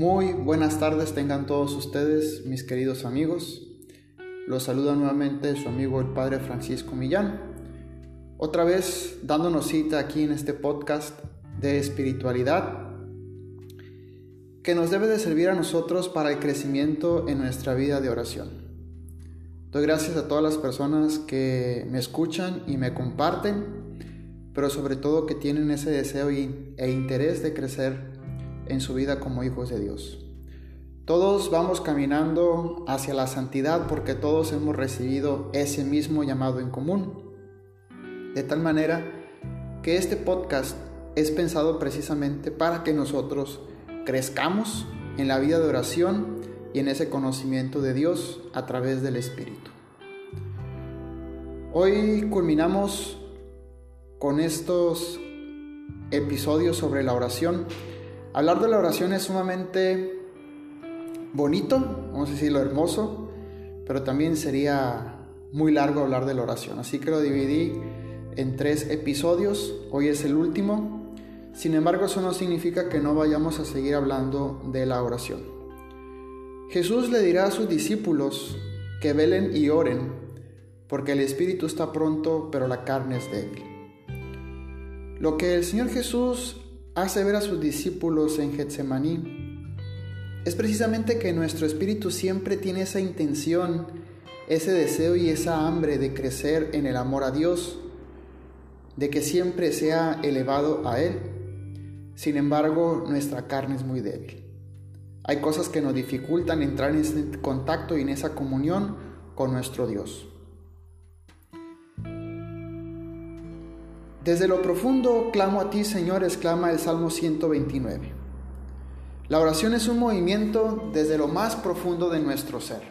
Muy buenas tardes tengan todos ustedes, mis queridos amigos. Los saluda nuevamente su amigo el Padre Francisco Millán. Otra vez dándonos cita aquí en este podcast de espiritualidad que nos debe de servir a nosotros para el crecimiento en nuestra vida de oración. Doy gracias a todas las personas que me escuchan y me comparten, pero sobre todo que tienen ese deseo e interés de crecer en su vida como hijos de Dios. Todos vamos caminando hacia la santidad porque todos hemos recibido ese mismo llamado en común. De tal manera que este podcast es pensado precisamente para que nosotros crezcamos en la vida de oración y en ese conocimiento de Dios a través del Espíritu. Hoy culminamos con estos episodios sobre la oración Hablar de la oración es sumamente bonito, vamos a decirlo hermoso, pero también sería muy largo hablar de la oración. Así que lo dividí en tres episodios, hoy es el último. Sin embargo, eso no significa que no vayamos a seguir hablando de la oración. Jesús le dirá a sus discípulos que velen y oren, porque el espíritu está pronto, pero la carne es débil. Lo que el Señor Jesús hace ver a sus discípulos en Getsemaní es precisamente que nuestro espíritu siempre tiene esa intención, ese deseo y esa hambre de crecer en el amor a Dios, de que siempre sea elevado a Él. Sin embargo, nuestra carne es muy débil. Hay cosas que nos dificultan entrar en ese contacto y en esa comunión con nuestro Dios. Desde lo profundo clamo a ti, Señor, exclama el Salmo 129. La oración es un movimiento desde lo más profundo de nuestro ser.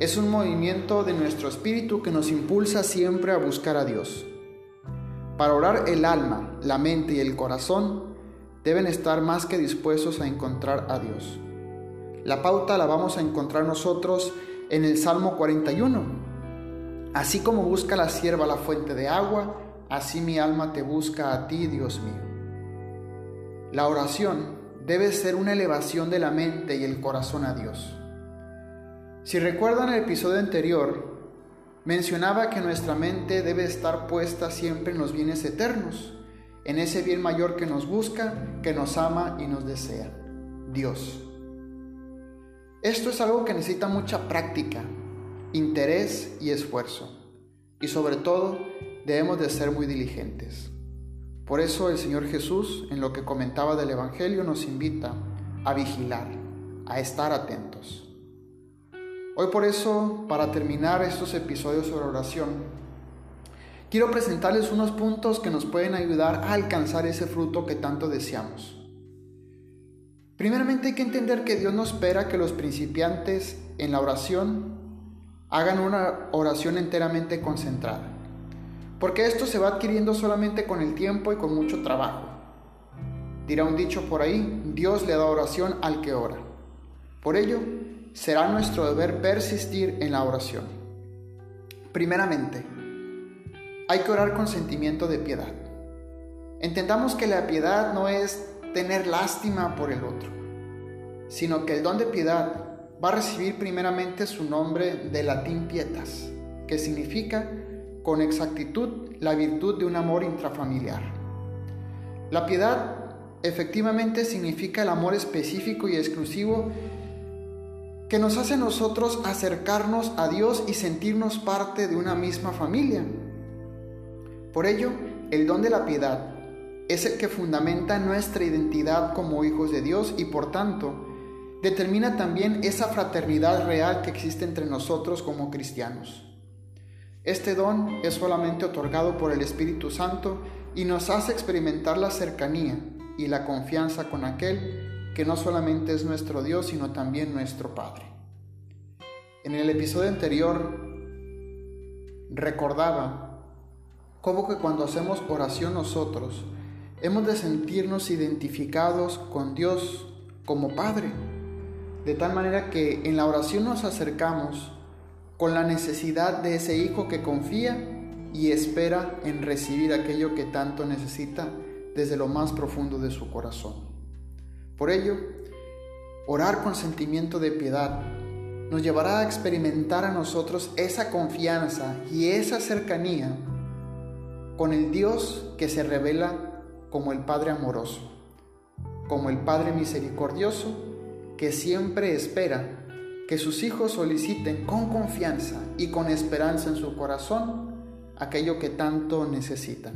Es un movimiento de nuestro espíritu que nos impulsa siempre a buscar a Dios. Para orar el alma, la mente y el corazón deben estar más que dispuestos a encontrar a Dios. La pauta la vamos a encontrar nosotros en el Salmo 41. Así como busca la sierva la fuente de agua, así mi alma te busca a ti, Dios mío. La oración debe ser una elevación de la mente y el corazón a Dios. Si recuerdan el episodio anterior, mencionaba que nuestra mente debe estar puesta siempre en los bienes eternos, en ese bien mayor que nos busca, que nos ama y nos desea, Dios. Esto es algo que necesita mucha práctica, interés y esfuerzo, y sobre todo debemos de ser muy diligentes. Por eso el Señor Jesús, en lo que comentaba del Evangelio, nos invita a vigilar, a estar atentos. Hoy por eso, para terminar estos episodios sobre oración, quiero presentarles unos puntos que nos pueden ayudar a alcanzar ese fruto que tanto deseamos. Primeramente hay que entender que Dios no espera que los principiantes en la oración hagan una oración enteramente concentrada porque esto se va adquiriendo solamente con el tiempo y con mucho trabajo. Dirá un dicho por ahí, Dios le da oración al que ora. Por ello, será nuestro deber persistir en la oración. Primeramente, hay que orar con sentimiento de piedad. Entendamos que la piedad no es tener lástima por el otro, sino que el don de piedad va a recibir primeramente su nombre de latín pietas, que significa con exactitud la virtud de un amor intrafamiliar. La piedad efectivamente significa el amor específico y exclusivo que nos hace nosotros acercarnos a Dios y sentirnos parte de una misma familia. Por ello, el don de la piedad es el que fundamenta nuestra identidad como hijos de Dios y por tanto determina también esa fraternidad real que existe entre nosotros como cristianos. Este don es solamente otorgado por el Espíritu Santo y nos hace experimentar la cercanía y la confianza con aquel que no solamente es nuestro Dios, sino también nuestro Padre. En el episodio anterior recordaba cómo que cuando hacemos oración nosotros hemos de sentirnos identificados con Dios como Padre, de tal manera que en la oración nos acercamos con la necesidad de ese hijo que confía y espera en recibir aquello que tanto necesita desde lo más profundo de su corazón. Por ello, orar con sentimiento de piedad, nos llevará a experimentar a nosotros esa confianza y esa cercanía con el Dios que se revela como el Padre amoroso, como el Padre misericordioso que siempre espera que sus hijos soliciten con confianza y con esperanza en su corazón aquello que tanto necesitan.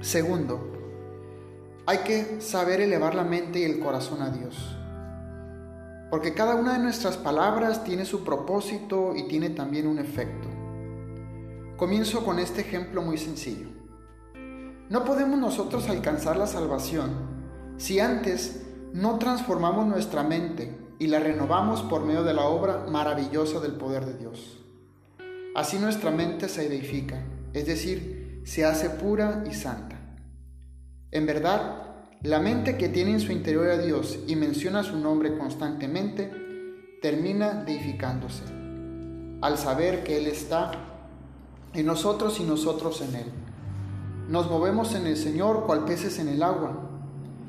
Segundo, hay que saber elevar la mente y el corazón a Dios. Porque cada una de nuestras palabras tiene su propósito y tiene también un efecto. Comienzo con este ejemplo muy sencillo. No podemos nosotros alcanzar la salvación si antes no transformamos nuestra mente y la renovamos por medio de la obra maravillosa del poder de Dios. Así nuestra mente se edifica, es decir, se hace pura y santa. En verdad, la mente que tiene en su interior a Dios y menciona su nombre constantemente, termina deificándose, al saber que Él está en nosotros y nosotros en Él. Nos movemos en el Señor cual peces en el agua.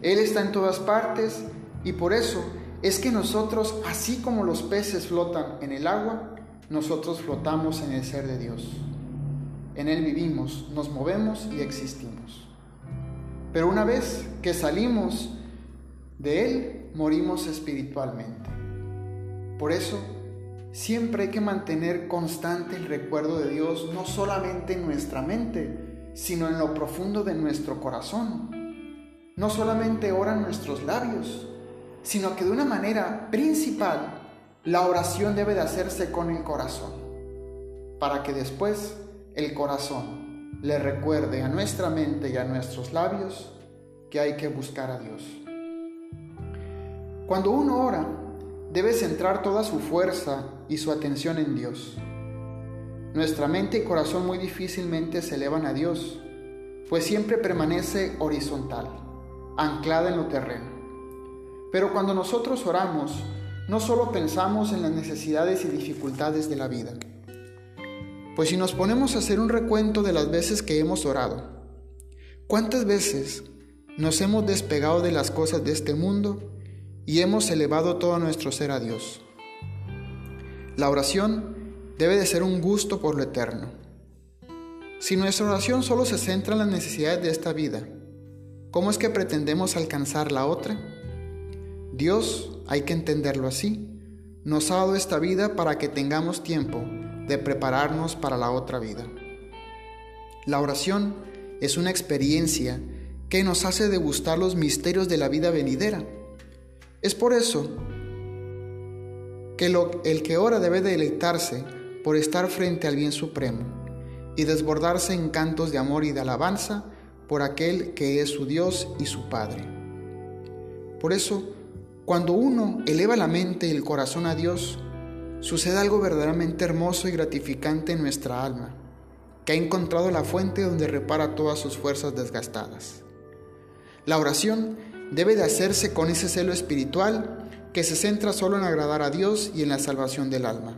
Él está en todas partes y por eso es que nosotros, así como los peces flotan en el agua, nosotros flotamos en el ser de Dios. En Él vivimos, nos movemos y existimos. Pero una vez que salimos de Él, morimos espiritualmente. Por eso, siempre hay que mantener constante el recuerdo de Dios, no solamente en nuestra mente, sino en lo profundo de nuestro corazón. No solamente oran nuestros labios, sino que de una manera principal, la oración debe de hacerse con el corazón, para que después el corazón le recuerde a nuestra mente y a nuestros labios que hay que buscar a Dios. Cuando uno ora, debe centrar toda su fuerza y su atención en Dios. Nuestra mente y corazón muy difícilmente se elevan a Dios, pues siempre permanece horizontal, anclada en lo terreno. Pero cuando nosotros oramos, no solo pensamos en las necesidades y dificultades de la vida, pues si nos ponemos a hacer un recuento de las veces que hemos orado, ¿cuántas veces nos hemos despegado de las cosas de este mundo y hemos elevado todo nuestro ser a Dios? La oración debe de ser un gusto por lo eterno. Si nuestra oración solo se centra en las necesidades de esta vida, ¿cómo es que pretendemos alcanzar la otra? Dios, hay que entenderlo así, nos ha dado esta vida para que tengamos tiempo de prepararnos para la otra vida. La oración es una experiencia que nos hace degustar los misterios de la vida venidera. Es por eso que el que ora debe deleitarse por estar frente al bien supremo y desbordarse en cantos de amor y de alabanza por aquel que es su Dios y su Padre. Por eso, cuando uno eleva la mente y el corazón a Dios, sucede algo verdaderamente hermoso y gratificante en nuestra alma, que ha encontrado la fuente donde repara todas sus fuerzas desgastadas. La oración debe de hacerse con ese celo espiritual que se centra solo en agradar a Dios y en la salvación del alma.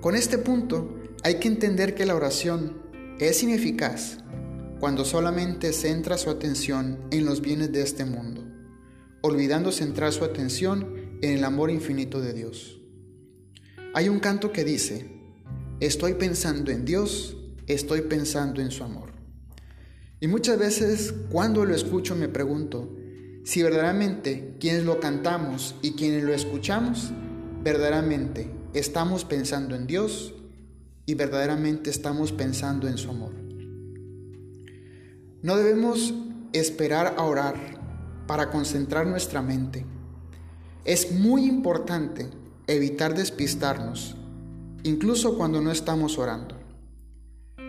Con este punto hay que entender que la oración es ineficaz cuando solamente centra su atención en los bienes de este mundo, olvidando centrar su atención en el amor infinito de Dios. Hay un canto que dice, estoy pensando en Dios, estoy pensando en su amor. Y muchas veces cuando lo escucho me pregunto si verdaderamente quienes lo cantamos y quienes lo escuchamos, verdaderamente estamos pensando en Dios y verdaderamente estamos pensando en su amor. No debemos esperar a orar para concentrar nuestra mente. Es muy importante evitar despistarnos, incluso cuando no estamos orando.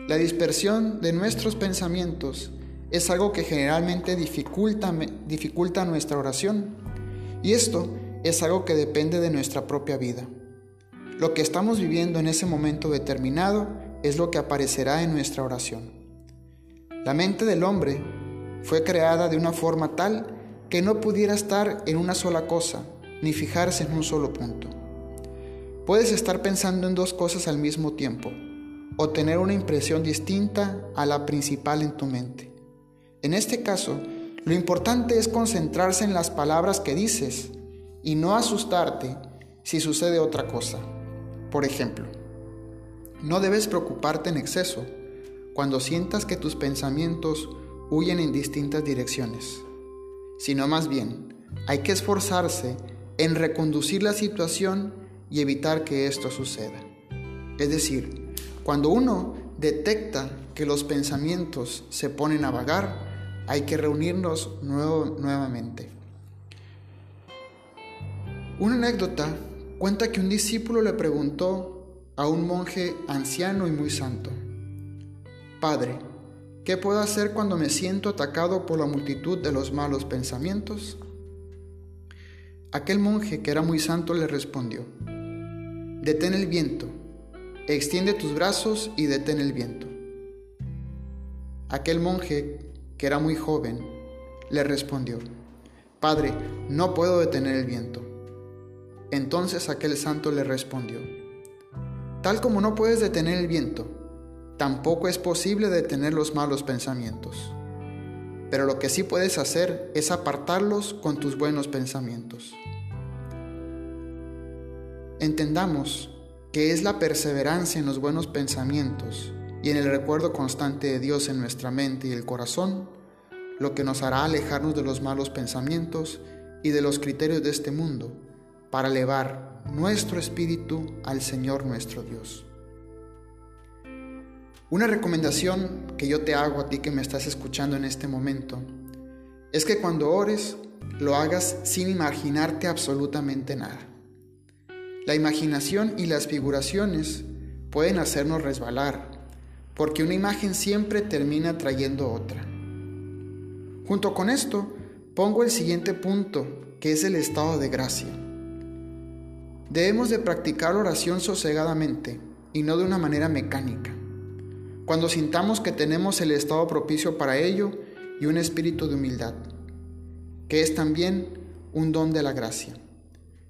La dispersión de nuestros pensamientos es algo que generalmente dificulta, dificulta nuestra oración y esto es algo que depende de nuestra propia vida. Lo que estamos viviendo en ese momento determinado es lo que aparecerá en nuestra oración. La mente del hombre fue creada de una forma tal que no pudiera estar en una sola cosa, ni fijarse en un solo punto. Puedes estar pensando en dos cosas al mismo tiempo o tener una impresión distinta a la principal en tu mente. En este caso, Lo importante es concentrarse en las palabras que dices y no asustarte si sucede otra cosa. Por ejemplo, no debes preocuparte en exceso cuando sientas que tus pensamientos huyen en distintas direcciones, sino más bien hay que esforzarse en reconducir la situación y evitar que esto suceda. Es decir, cuando uno detecta que los pensamientos se ponen a vagar, hay que reunirnos nuevamente. Una anécdota cuenta que un discípulo le preguntó a un monje anciano y muy santo, Padre, ¿qué puedo hacer cuando me siento atacado por la multitud de los malos pensamientos? Aquel monje, que era muy santo, le respondió, Detén el viento, extiende tus brazos y detén el viento. Aquel monje, que era muy joven, le respondió, Padre, no puedo detener el viento. Entonces aquel santo le respondió, Tal como no puedes detener el viento, tampoco es posible detener los malos pensamientos. Pero lo que sí puedes hacer es apartarlos con tus buenos pensamientos. Entendamos que es la perseverancia en los buenos pensamientos y en el recuerdo constante de Dios en nuestra mente y el corazón lo que nos hará alejarnos de los malos pensamientos y de los criterios de este mundo para elevar nuestro espíritu al Señor nuestro Dios. Una recomendación que yo te hago a ti que me estás escuchando en este momento es que cuando ores lo hagas sin imaginarte absolutamente nada. La imaginación y las figuraciones pueden hacernos resbalar, porque una imagen siempre termina trayendo otra. Junto con esto, pongo el siguiente punto, que es el estado de gracia. Debemos de practicar oración sosegadamente y no de una manera mecánica cuando sintamos que tenemos el estado propicio para ello y un espíritu de humildad, que es también un don de la gracia.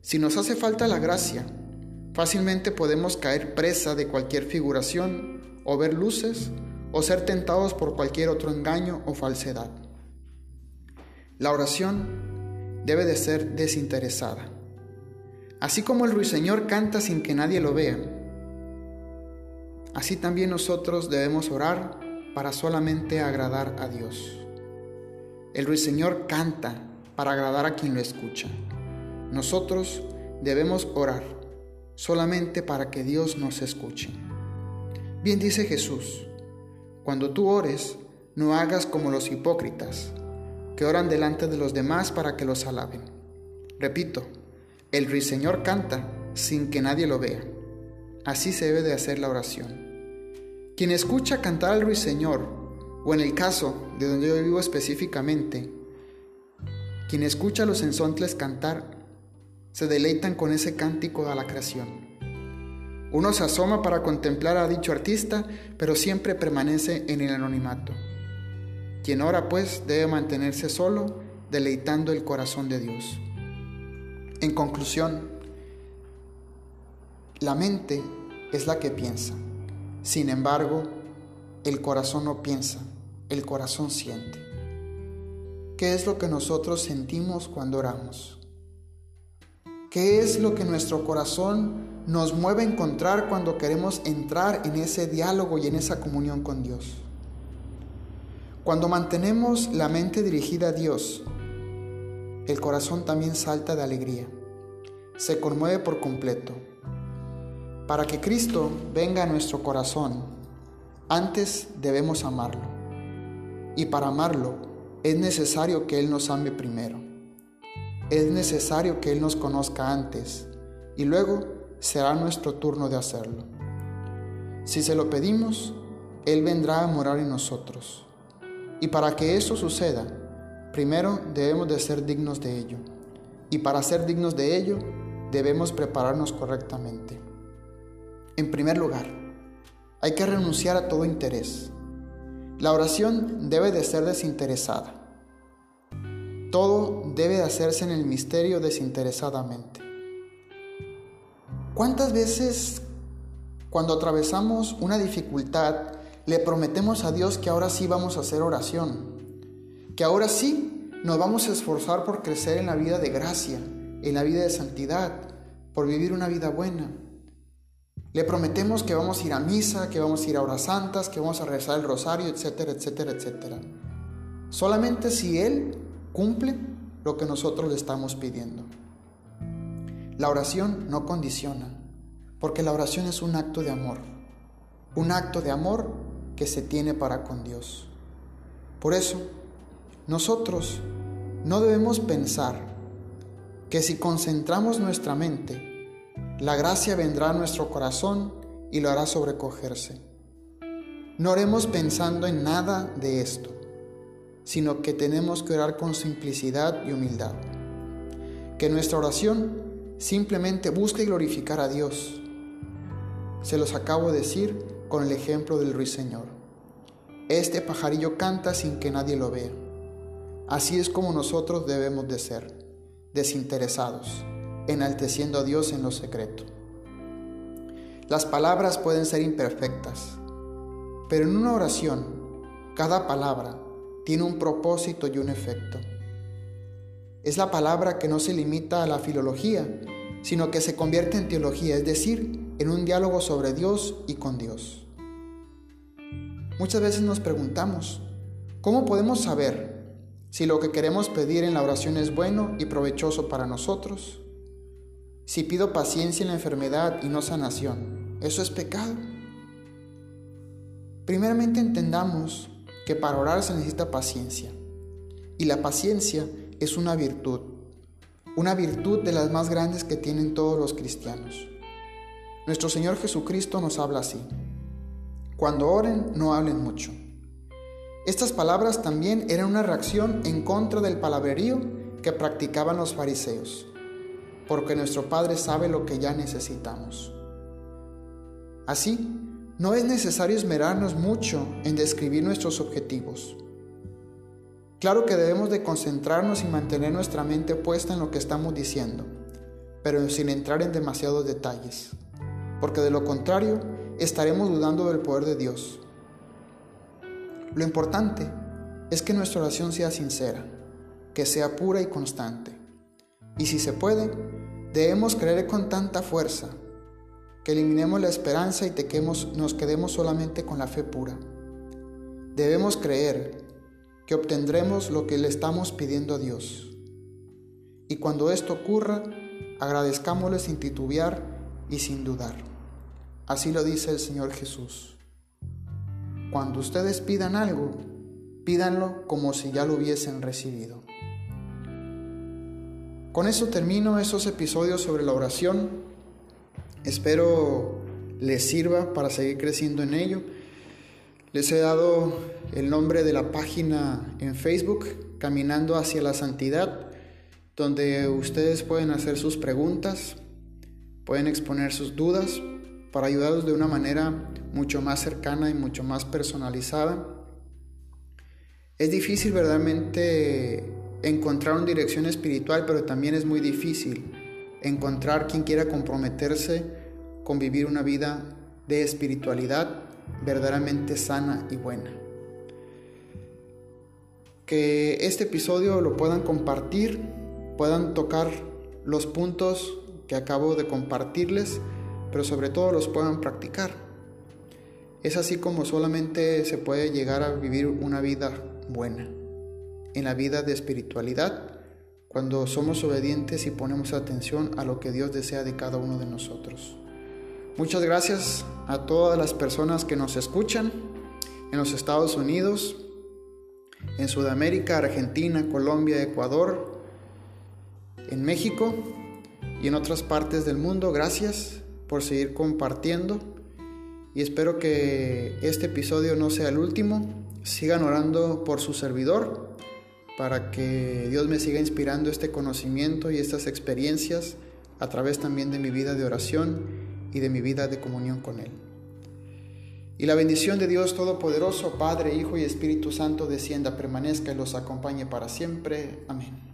Si nos hace falta la gracia, fácilmente podemos caer presa de cualquier figuración o ver luces o ser tentados por cualquier otro engaño o falsedad. La oración debe de ser desinteresada. Así como el ruiseñor canta sin que nadie lo vea, Así también nosotros debemos orar para solamente agradar a Dios. El ruiseñor canta para agradar a quien lo escucha. Nosotros debemos orar solamente para que Dios nos escuche. Bien dice Jesús, cuando tú ores, no hagas como los hipócritas, que oran delante de los demás para que los alaben. Repito, el ruiseñor canta sin que nadie lo vea. Así se debe de hacer la oración. Quien escucha cantar al ruiseñor, o en el caso de donde yo vivo específicamente, quien escucha a los ensontles cantar, se deleitan con ese cántico a la creación. Uno se asoma para contemplar a dicho artista, pero siempre permanece en el anonimato. Quien ora, pues, debe mantenerse solo, deleitando el corazón de Dios. En conclusión, la mente es la que piensa. Sin embargo, el corazón no piensa, el corazón siente. ¿Qué es lo que nosotros sentimos cuando oramos? ¿Qué es lo que nuestro corazón nos mueve a encontrar cuando queremos entrar en ese diálogo y en esa comunión con Dios? Cuando mantenemos la mente dirigida a Dios, el corazón también salta de alegría, se conmueve por completo para que Cristo venga a nuestro corazón, antes debemos amarlo. Y para amarlo es necesario que Él nos ame primero. Es necesario que Él nos conozca antes y luego será nuestro turno de hacerlo. Si se lo pedimos, Él vendrá a morar en nosotros. Y para que eso suceda, primero debemos de ser dignos de ello. Y para ser dignos de ello, debemos prepararnos correctamente. En primer lugar, hay que renunciar a todo interés. La oración debe de ser desinteresada. Todo debe de hacerse en el misterio desinteresadamente. ¿Cuántas veces cuando atravesamos una dificultad le prometemos a Dios que ahora sí vamos a hacer oración? Que ahora sí nos vamos a esforzar por crecer en la vida de gracia, en la vida de santidad, por vivir una vida buena. Le prometemos que vamos a ir a misa, que vamos a ir a horas santas, que vamos a rezar el rosario, etcétera, etcétera, etcétera. Solamente si Él cumple lo que nosotros le estamos pidiendo. La oración no condiciona, porque la oración es un acto de amor, un acto de amor que se tiene para con Dios. Por eso, nosotros no debemos pensar que si concentramos nuestra mente, la gracia vendrá a nuestro corazón y lo hará sobrecogerse. No oremos pensando en nada de esto, sino que tenemos que orar con simplicidad y humildad. Que nuestra oración simplemente busque glorificar a Dios. Se los acabo de decir con el ejemplo del ruiseñor. Este pajarillo canta sin que nadie lo vea. Así es como nosotros debemos de ser, desinteresados, enalteciendo a Dios en lo secreto. Las palabras pueden ser imperfectas, pero en una oración, cada palabra tiene un propósito y un efecto. Es la palabra que no se limita a la filología, sino que se convierte en teología, es decir, en un diálogo sobre Dios y con Dios. Muchas veces nos preguntamos, ¿cómo podemos saber si lo que queremos pedir en la oración es bueno y provechoso para nosotros? Si pido paciencia en la enfermedad y no sanación, ¿eso es pecado? Primeramente entendamos que para orar se necesita paciencia. Y la paciencia es una virtud, una virtud de las más grandes que tienen todos los cristianos. Nuestro Señor Jesucristo nos habla así. Cuando oren, no hablen mucho. Estas palabras también eran una reacción en contra del palabrerío que practicaban los fariseos, porque nuestro Padre sabe lo que ya necesitamos. Así, no es necesario esmerarnos mucho en describir nuestros objetivos. Claro que debemos de concentrarnos y mantener nuestra mente puesta en lo que estamos diciendo, pero sin entrar en demasiados detalles, porque de lo contrario estaremos dudando del poder de Dios. Lo importante es que nuestra oración sea sincera, que sea pura y constante. Y si se puede, debemos creer con tanta fuerza que eliminemos la esperanza y nos quedemos solamente con la fe pura. Debemos creer que obtendremos lo que le estamos pidiendo a Dios. Y cuando esto ocurra, agradezcámosle sin titubear y sin dudar. Así lo dice el Señor Jesús. Cuando ustedes pidan algo, pídanlo como si ya lo hubiesen recibido. Con eso termino esos episodios sobre la oración. Espero les sirva para seguir creciendo en ello. Les he dado el nombre de la página en Facebook, Caminando hacia la Santidad, donde ustedes pueden hacer sus preguntas, pueden exponer sus dudas, para ayudarlos de una manera mucho más cercana y mucho más personalizada. Es difícil verdaderamente encontrar una dirección espiritual, pero también es muy difícil encontrar quien quiera comprometerse con vivir una vida de espiritualidad verdaderamente sana y buena. Que este episodio lo puedan compartir, puedan tocar los puntos que acabo de compartirles pero sobre todo los puedan practicar. Es así como solamente se puede llegar a vivir una vida buena, en la vida de espiritualidad, cuando somos obedientes y ponemos atención a lo que Dios desea de cada uno de nosotros. Muchas gracias a todas las personas que nos escuchan en los Estados Unidos, en Sudamérica, Argentina, Colombia, Ecuador, en México y en otras partes del mundo. Gracias por seguir compartiendo y espero que este episodio no sea el último. Sigan orando por su servidor para que Dios me siga inspirando este conocimiento y estas experiencias a través también de mi vida de oración y de mi vida de comunión con Él. Y la bendición de Dios Todopoderoso, Padre, Hijo y Espíritu Santo, descienda, permanezca y los acompañe para siempre. Amén.